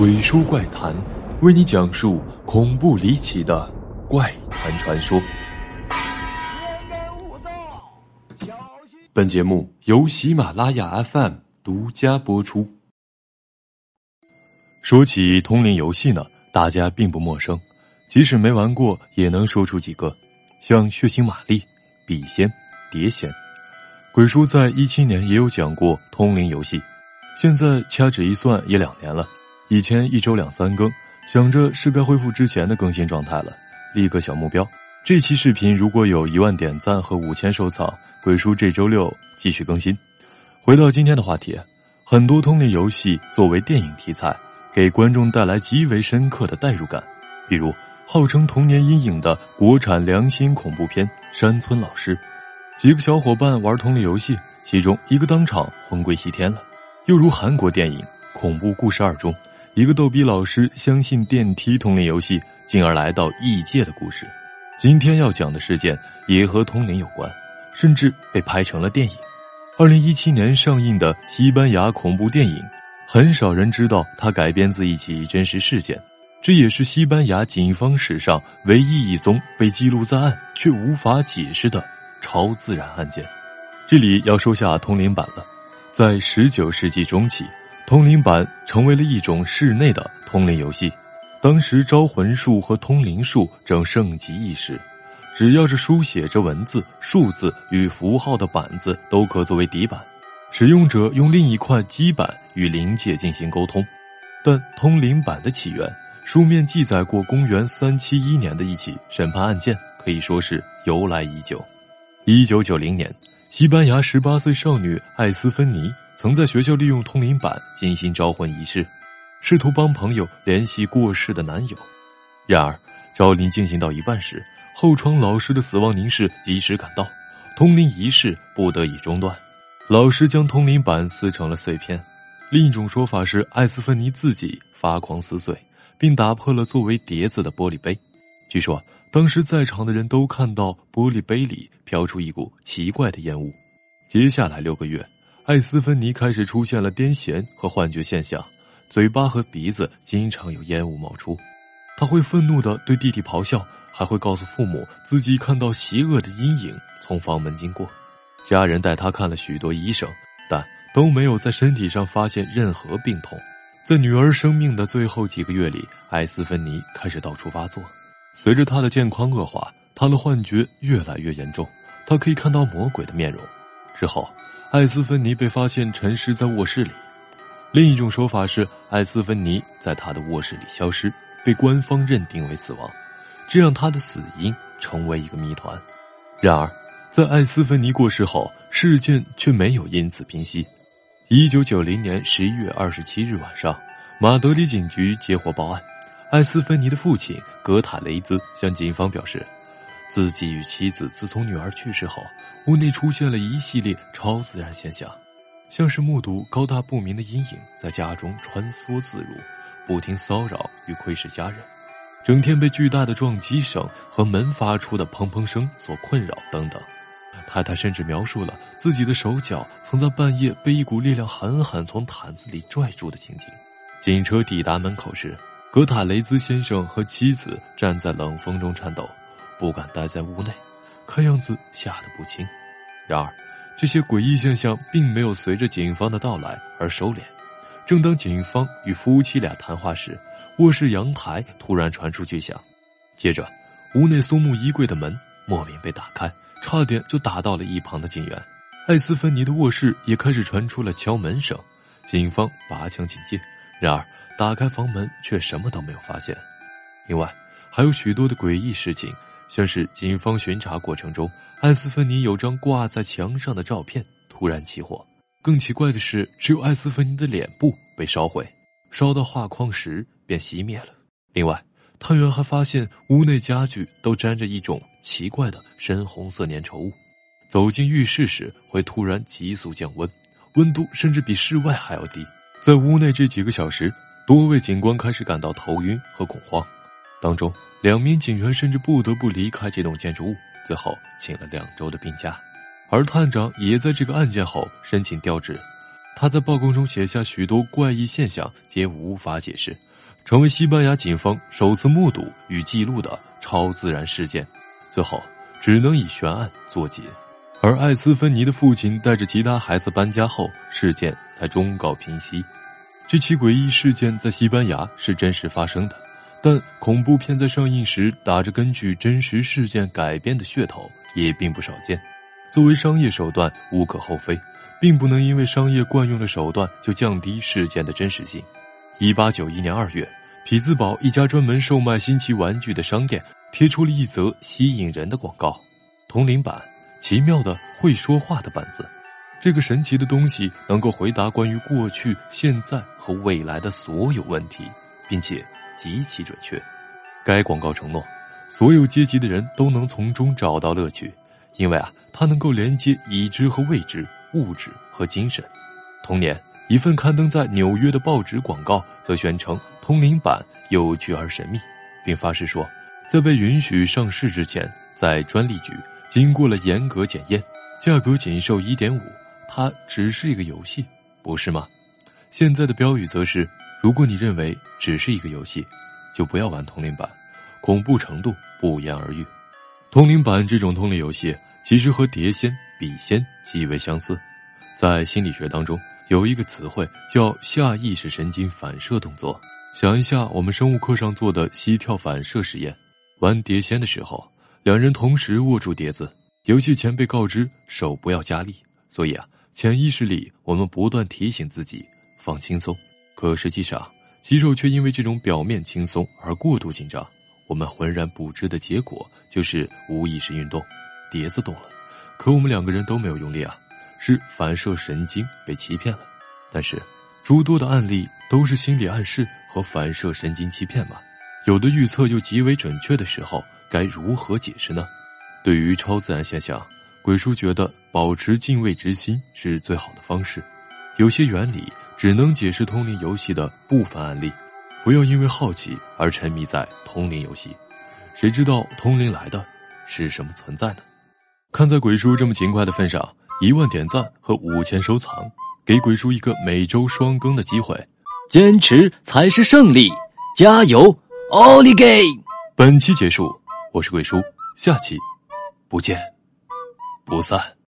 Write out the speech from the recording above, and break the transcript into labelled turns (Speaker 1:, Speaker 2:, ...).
Speaker 1: 鬼说怪谈，为你讲述恐怖离奇的怪谈传说。本节目由喜马拉雅 FM 独家播出。说起通灵游戏呢，大家并不陌生，即使没玩过，也能说出几个，像血腥玛丽、笔仙、碟仙。鬼叔在一七年也有讲过通灵游戏，现在掐指一算也两年了。以前一周两三更，想着是该恢复之前的更新状态了，立个小目标。这期视频如果有一万点赞和五千收藏，鬼叔这周六继续更新。回到今天的话题，很多通灵游戏作为电影题材，给观众带来极为深刻的代入感。比如号称童年阴影的国产良心恐怖片《山村老师》，几个小伙伴玩通灵游戏，其中一个当场魂归西天了。又如韩国电影《恐怖故事二》中。一个逗逼老师相信电梯通灵游戏，进而来到异界的故事。今天要讲的事件也和通灵有关，甚至被拍成了电影。二零一七年上映的西班牙恐怖电影，很少人知道它改编自一起真实事件，这也是西班牙警方史上唯一一宗被记录在案却无法解释的超自然案件。这里要说下通灵版了，在十九世纪中期。通灵板成为了一种室内的通灵游戏，当时招魂术和通灵术正盛极一时，只要是书写着文字、数字与符号的板子都可作为底板，使用者用另一块基板与灵界进行沟通。但通灵板的起源，书面记载过公元三七一年的一起审判案件，可以说是由来已久。一九九零年，西班牙十八岁少女艾斯芬妮。曾在学校利用通灵板进行招魂仪式，试图帮朋友联系过世的男友。然而，招灵进行到一半时，后窗老师的死亡凝视及时赶到，通灵仪式不得已中断。老师将通灵板撕成了碎片。另一种说法是，艾斯芬妮自己发狂撕碎，并打破了作为碟子的玻璃杯。据说，当时在场的人都看到玻璃杯里飘出一股奇怪的烟雾。接下来六个月。艾斯芬妮开始出现了癫痫和幻觉现象，嘴巴和鼻子经常有烟雾冒出。他会愤怒地对弟弟咆哮，还会告诉父母自己看到邪恶的阴影从房门经过。家人带他看了许多医生，但都没有在身体上发现任何病痛。在女儿生命的最后几个月里，艾斯芬妮开始到处发作。随着她的健康恶化，她的幻觉越来越严重，她可以看到魔鬼的面容。之后。艾斯芬妮被发现沉尸在卧室里，另一种说法是艾斯芬妮在他的卧室里消失，被官方认定为死亡，这让他的死因成为一个谜团。然而，在艾斯芬妮过世后，事件却没有因此平息。一九九零年十一月二十七日晚上，马德里警局接获报案，艾斯芬妮的父亲格塔雷兹向警方表示，自己与妻子自从女儿去世后。屋内出现了一系列超自然现象，像是目睹高大不明的阴影在家中穿梭自如，不停骚扰与窥视家人，整天被巨大的撞击声和门发出的砰砰声所困扰等等。太太甚至描述了自己的手脚曾在半夜被一股力量狠狠从毯子里拽住的情景。警车抵达门口时，格塔雷兹先生和妻子站在冷风中颤抖，不敢待在屋内。看样子吓得不轻，然而，这些诡异现象并没有随着警方的到来而收敛。正当警方与夫妻俩谈话时，卧室阳台突然传出巨响，接着，屋内松木衣柜的门莫名被打开，差点就打到了一旁的警员。艾斯芬妮的卧室也开始传出了敲门声，警方拔枪警戒，然而打开房门却什么都没有发现。另外，还有许多的诡异事情。像是警方巡查过程中，艾斯芬尼有张挂在墙上的照片突然起火。更奇怪的是，只有艾斯芬尼的脸部被烧毁，烧到画框时便熄灭了。另外，探员还发现屋内家具都沾着一种奇怪的深红色粘稠物，走进浴室时会突然急速降温，温度甚至比室外还要低。在屋内这几个小时，多位警官开始感到头晕和恐慌，当中。两名警员甚至不得不离开这栋建筑物，最后请了两周的病假。而探长也在这个案件后申请调职。他在报告中写下许多怪异现象，皆无法解释，成为西班牙警方首次目睹与记录的超自然事件，最后只能以悬案作结。而艾斯芬尼的父亲带着其他孩子搬家后，事件才终告平息。这起诡异事件在西班牙是真实发生的，但恐怖片在上映时打着根据真实事件改编的噱头也并不少见。作为商业手段无可厚非，并不能因为商业惯用的手段就降低事件的真实性。一八九一年二月。匹兹堡一家专门售卖新奇玩具的商店贴出了一则吸引人的广告：铜铃板，奇妙的会说话的板子。这个神奇的东西能够回答关于过去、现在和未来的所有问题，并且极其准确。该广告承诺，所有阶级的人都能从中找到乐趣，因为啊，它能够连接已知和未知、物质和精神。同年。一份刊登在纽约的报纸广告则宣称通灵板有趣而神秘，并发誓说，在被允许上市之前，在专利局经过了严格检验，价格仅售一点五，它只是一个游戏，不是吗？现在的标语则是：如果你认为只是一个游戏，就不要玩通灵版，恐怖程度不言而喻。通灵版这种通灵游戏其实和碟仙、笔仙极为相似，在心理学当中。有一个词汇叫下意识神经反射动作。想一下，我们生物课上做的膝跳反射实验，玩碟仙的时候，两人同时握住碟子，游戏前被告知手不要加力，所以啊，潜意识里我们不断提醒自己放轻松，可实际上肌肉却因为这种表面轻松而过度紧张，我们浑然不知的结果就是无意识运动，碟子动了，可我们两个人都没有用力啊。是反射神经被欺骗了，但是诸多的案例都是心理暗示和反射神经欺骗吗？有的预测又极为准确的时候，该如何解释呢？对于超自然现象，鬼叔觉得保持敬畏之心是最好的方式。有些原理只能解释通灵游戏的部分案例，不要因为好奇而沉迷在通灵游戏。谁知道通灵来的是什么存在呢？看在鬼叔这么勤快的份上。一万点赞和五千收藏，给鬼叔一个每周双更的机会。
Speaker 2: 坚持才是胜利，加油，奥利给！
Speaker 1: 本期结束，我是鬼叔，下期不见不散。